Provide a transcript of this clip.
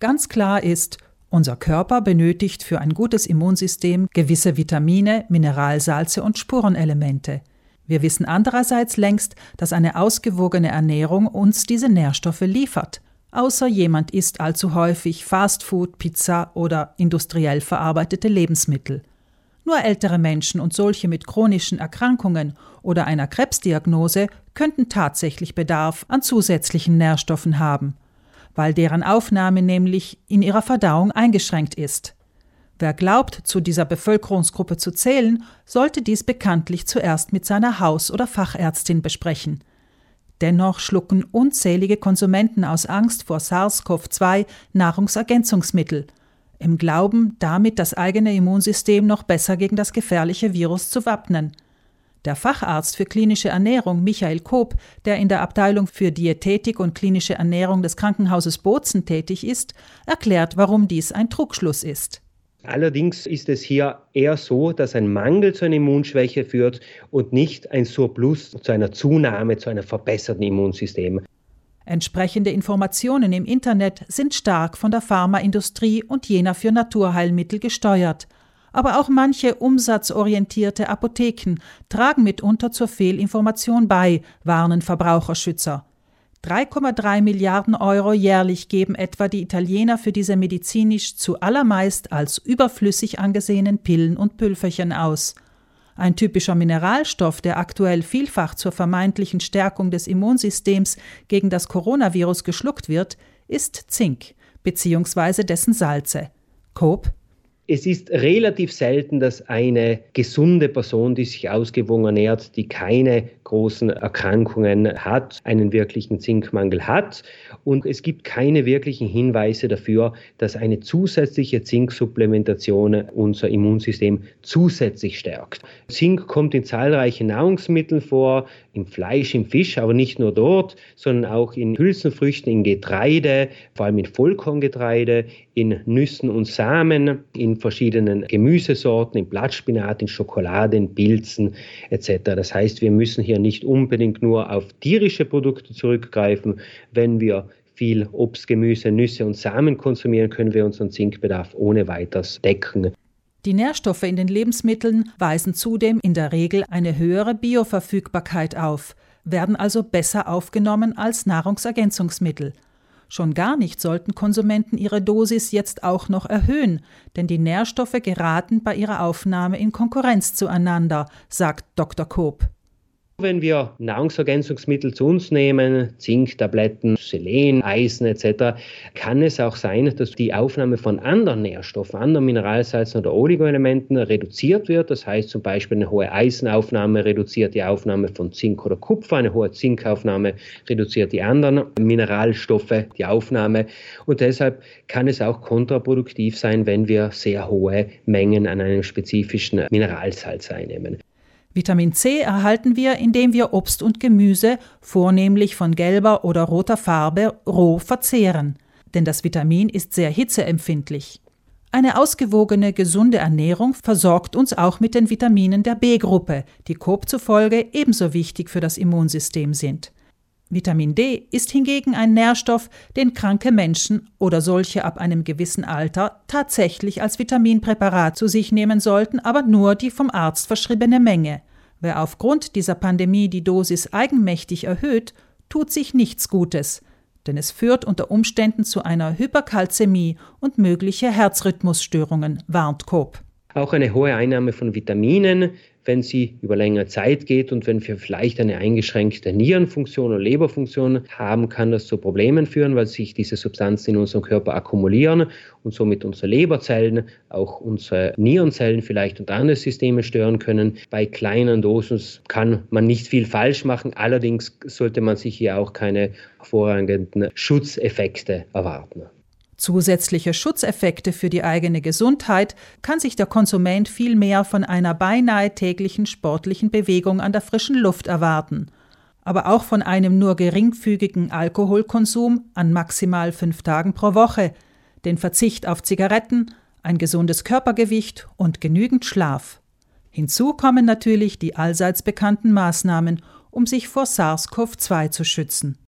Ganz klar ist, unser Körper benötigt für ein gutes Immunsystem gewisse Vitamine, Mineralsalze und Spurenelemente. Wir wissen andererseits längst, dass eine ausgewogene Ernährung uns diese Nährstoffe liefert. Außer jemand isst allzu häufig Fastfood, Pizza oder industriell verarbeitete Lebensmittel. Nur ältere Menschen und solche mit chronischen Erkrankungen oder einer Krebsdiagnose könnten tatsächlich Bedarf an zusätzlichen Nährstoffen haben weil deren Aufnahme nämlich in ihrer Verdauung eingeschränkt ist. Wer glaubt, zu dieser Bevölkerungsgruppe zu zählen, sollte dies bekanntlich zuerst mit seiner Haus- oder Fachärztin besprechen. Dennoch schlucken unzählige Konsumenten aus Angst vor SARS-CoV-2 Nahrungsergänzungsmittel, im Glauben, damit das eigene Immunsystem noch besser gegen das gefährliche Virus zu wappnen – der Facharzt für klinische Ernährung Michael Koop, der in der Abteilung für Diätetik und klinische Ernährung des Krankenhauses Bozen tätig ist, erklärt, warum dies ein Trugschluss ist. Allerdings ist es hier eher so, dass ein Mangel zu einer Immunschwäche führt und nicht ein Surplus zu einer Zunahme, zu einem verbesserten Immunsystem. Entsprechende Informationen im Internet sind stark von der Pharmaindustrie und jener für Naturheilmittel gesteuert aber auch manche umsatzorientierte Apotheken tragen mitunter zur Fehlinformation bei, warnen Verbraucherschützer. 3,3 Milliarden Euro jährlich geben etwa die Italiener für diese medizinisch zu allermeist als überflüssig angesehenen Pillen und Pülferchen aus. Ein typischer Mineralstoff, der aktuell vielfach zur vermeintlichen Stärkung des Immunsystems gegen das Coronavirus geschluckt wird, ist Zink bzw. dessen Salze. Cope es ist relativ selten, dass eine gesunde Person, die sich ausgewogen ernährt, die keine großen Erkrankungen hat, einen wirklichen Zinkmangel hat. Und es gibt keine wirklichen Hinweise dafür, dass eine zusätzliche Zinksupplementation unser Immunsystem zusätzlich stärkt. Zink kommt in zahlreichen Nahrungsmitteln vor, im Fleisch, im Fisch, aber nicht nur dort, sondern auch in Hülsenfrüchten, in Getreide, vor allem in Vollkorngetreide, in Nüssen und Samen, in verschiedenen Gemüsesorten, in Blattspinat, in Schokolade, in Pilzen etc. Das heißt, wir müssen hier nicht unbedingt nur auf tierische Produkte zurückgreifen. Wenn wir viel Obst, Gemüse, Nüsse und Samen konsumieren, können wir unseren Zinkbedarf ohne weiteres decken. Die Nährstoffe in den Lebensmitteln weisen zudem in der Regel eine höhere Bioverfügbarkeit auf, werden also besser aufgenommen als Nahrungsergänzungsmittel. Schon gar nicht sollten Konsumenten ihre Dosis jetzt auch noch erhöhen, denn die Nährstoffe geraten bei ihrer Aufnahme in Konkurrenz zueinander, sagt Dr. Koop. Wenn wir Nahrungsergänzungsmittel zu uns nehmen, Zinktabletten, Selen, Eisen etc., kann es auch sein, dass die Aufnahme von anderen Nährstoffen, anderen Mineralsalzen oder Oligoelementen reduziert wird. Das heißt zum Beispiel eine hohe Eisenaufnahme reduziert die Aufnahme von Zink oder Kupfer, eine hohe Zinkaufnahme reduziert die anderen Mineralstoffe, die Aufnahme. Und deshalb kann es auch kontraproduktiv sein, wenn wir sehr hohe Mengen an einem spezifischen Mineralsalz einnehmen. Vitamin C erhalten wir, indem wir Obst und Gemüse, vornehmlich von gelber oder roter Farbe, roh verzehren. Denn das Vitamin ist sehr hitzeempfindlich. Eine ausgewogene, gesunde Ernährung versorgt uns auch mit den Vitaminen der B-Gruppe, die Coop zufolge ebenso wichtig für das Immunsystem sind. Vitamin D ist hingegen ein Nährstoff, den kranke Menschen oder solche ab einem gewissen Alter tatsächlich als Vitaminpräparat zu sich nehmen sollten, aber nur die vom Arzt verschriebene Menge. Wer aufgrund dieser Pandemie die Dosis eigenmächtig erhöht, tut sich nichts Gutes, denn es führt unter Umständen zu einer Hyperkalzämie und mögliche Herzrhythmusstörungen, warnt Koop. Auch eine hohe Einnahme von Vitaminen wenn sie über längere Zeit geht und wenn wir vielleicht eine eingeschränkte Nierenfunktion oder Leberfunktion haben, kann das zu Problemen führen, weil sich diese Substanzen in unserem Körper akkumulieren und somit unsere Leberzellen, auch unsere Nierenzellen vielleicht und andere Systeme stören können. Bei kleinen Dosen kann man nicht viel falsch machen, allerdings sollte man sich hier auch keine hervorragenden Schutzeffekte erwarten. Zusätzliche Schutzeffekte für die eigene Gesundheit kann sich der Konsument vielmehr von einer beinahe täglichen sportlichen Bewegung an der frischen Luft erwarten, aber auch von einem nur geringfügigen Alkoholkonsum an maximal fünf Tagen pro Woche, den Verzicht auf Zigaretten, ein gesundes Körpergewicht und genügend Schlaf. Hinzu kommen natürlich die allseits bekannten Maßnahmen, um sich vor SARS-CoV-2 zu schützen.